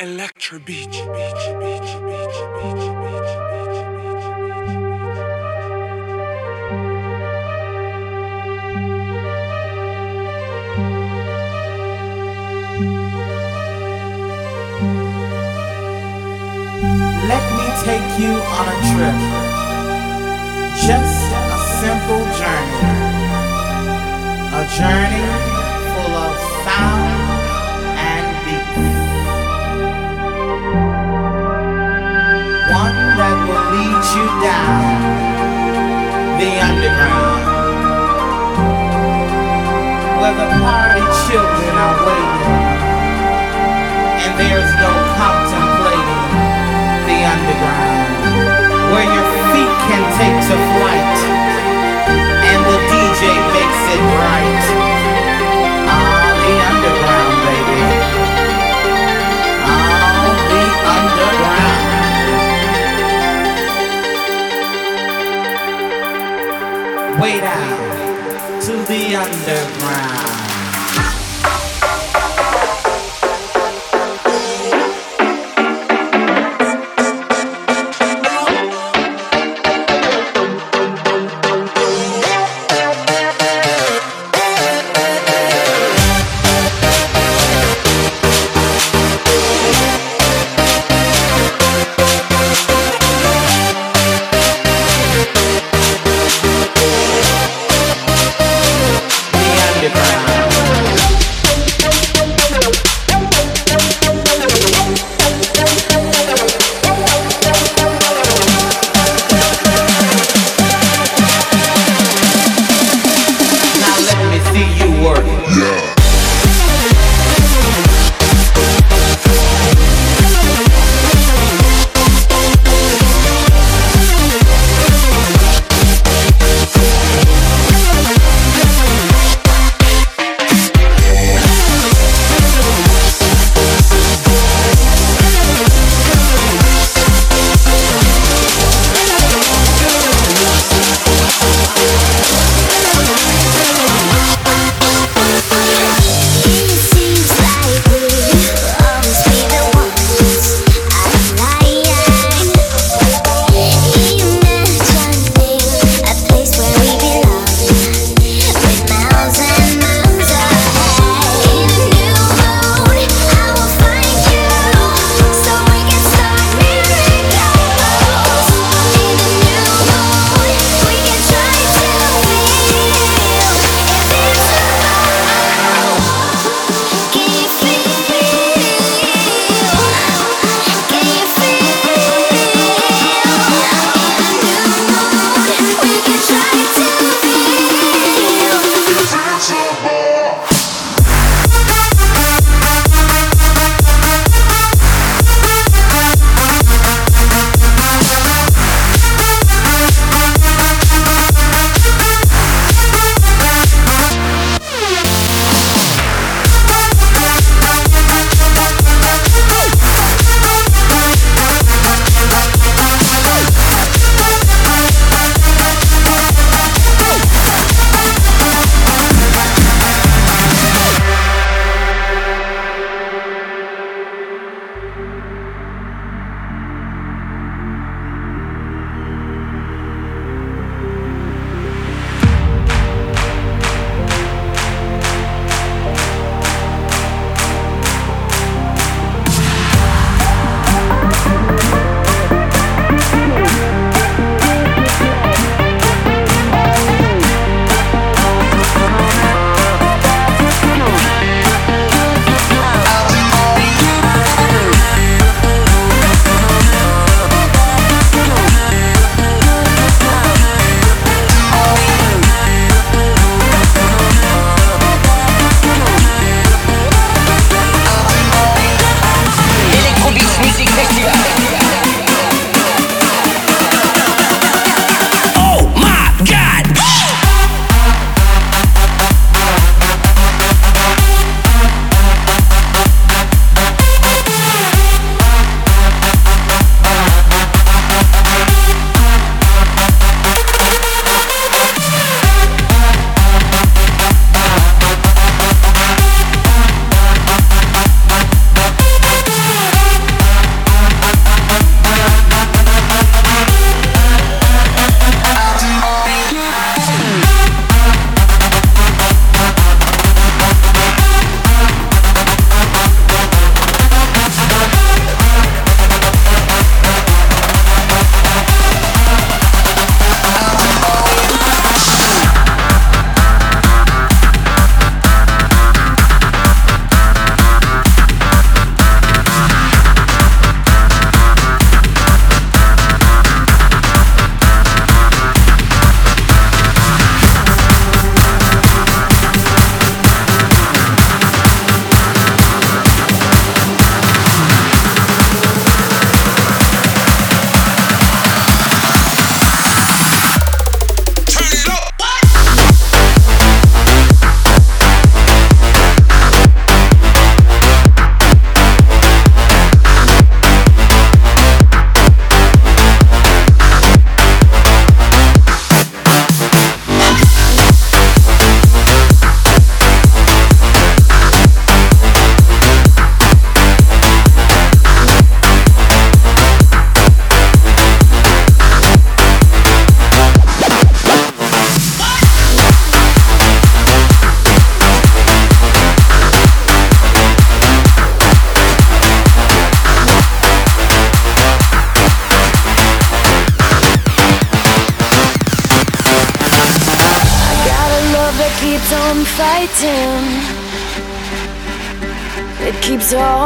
Electro beach, beach, beach, beach, beach, beach. Let me take you on a trip. Just a simple journey. A journey the underground. Where the party children are waiting. And there's no contemplating the underground, where your feet can take to flight, and the DJ makes it right. The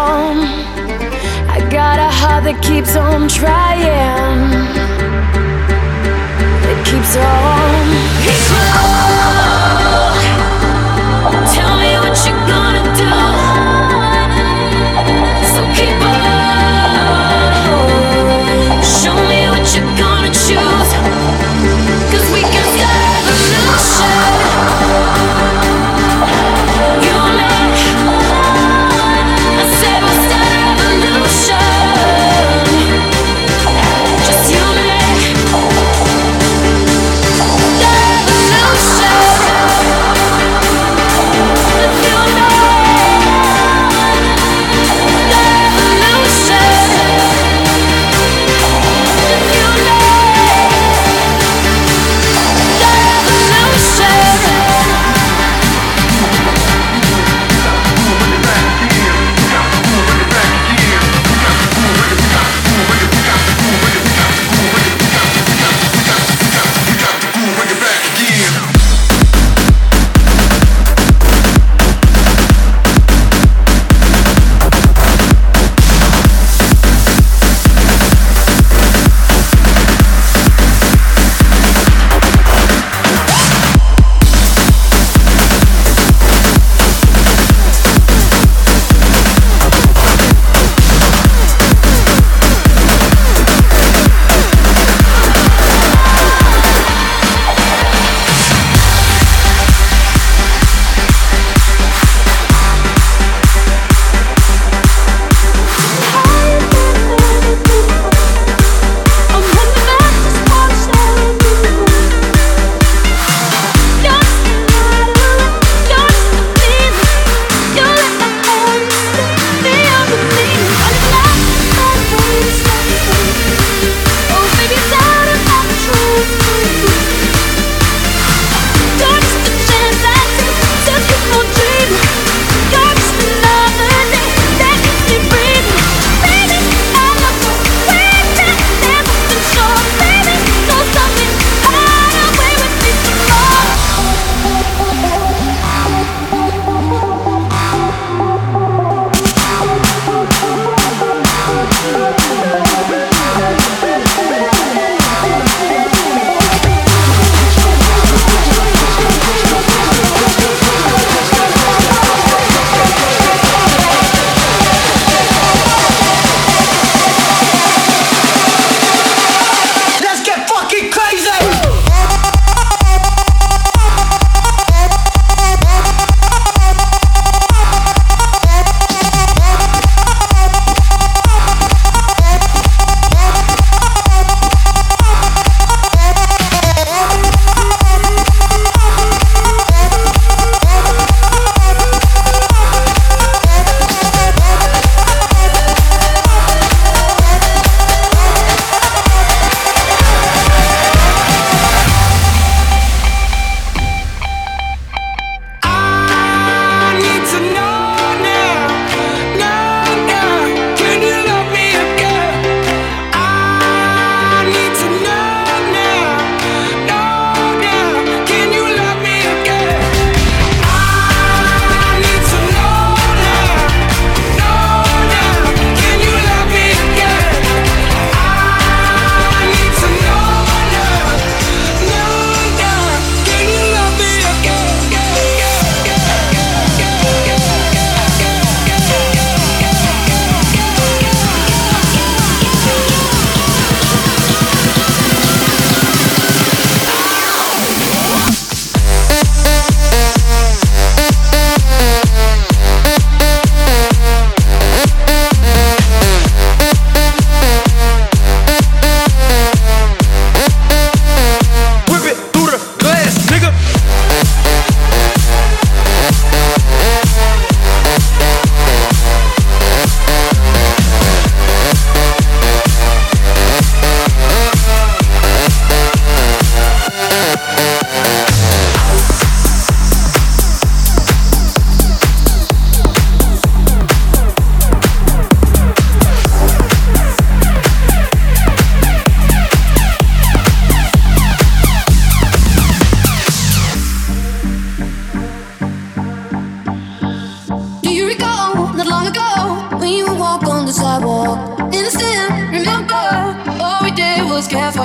on. I got a heart that keeps on trying. It keeps on. Keeps on.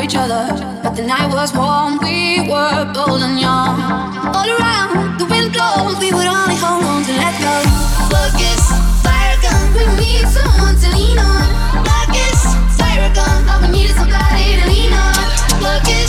Each other. But the night was warm, we were bold and young. All around, the wind blows, we would only hold on to let go. Focus, fire gun, we need someone to lean on. Focus, fire gun, all we need is somebody to lean on. Focus,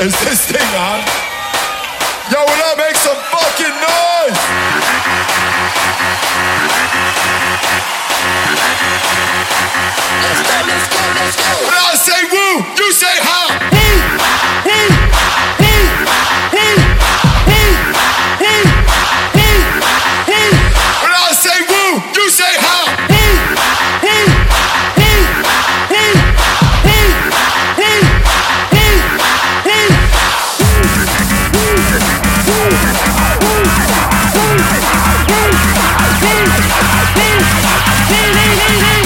Is this thing on. Yo, will I make some fucking noise? Let's go, let's go, let's go. When I say Crazy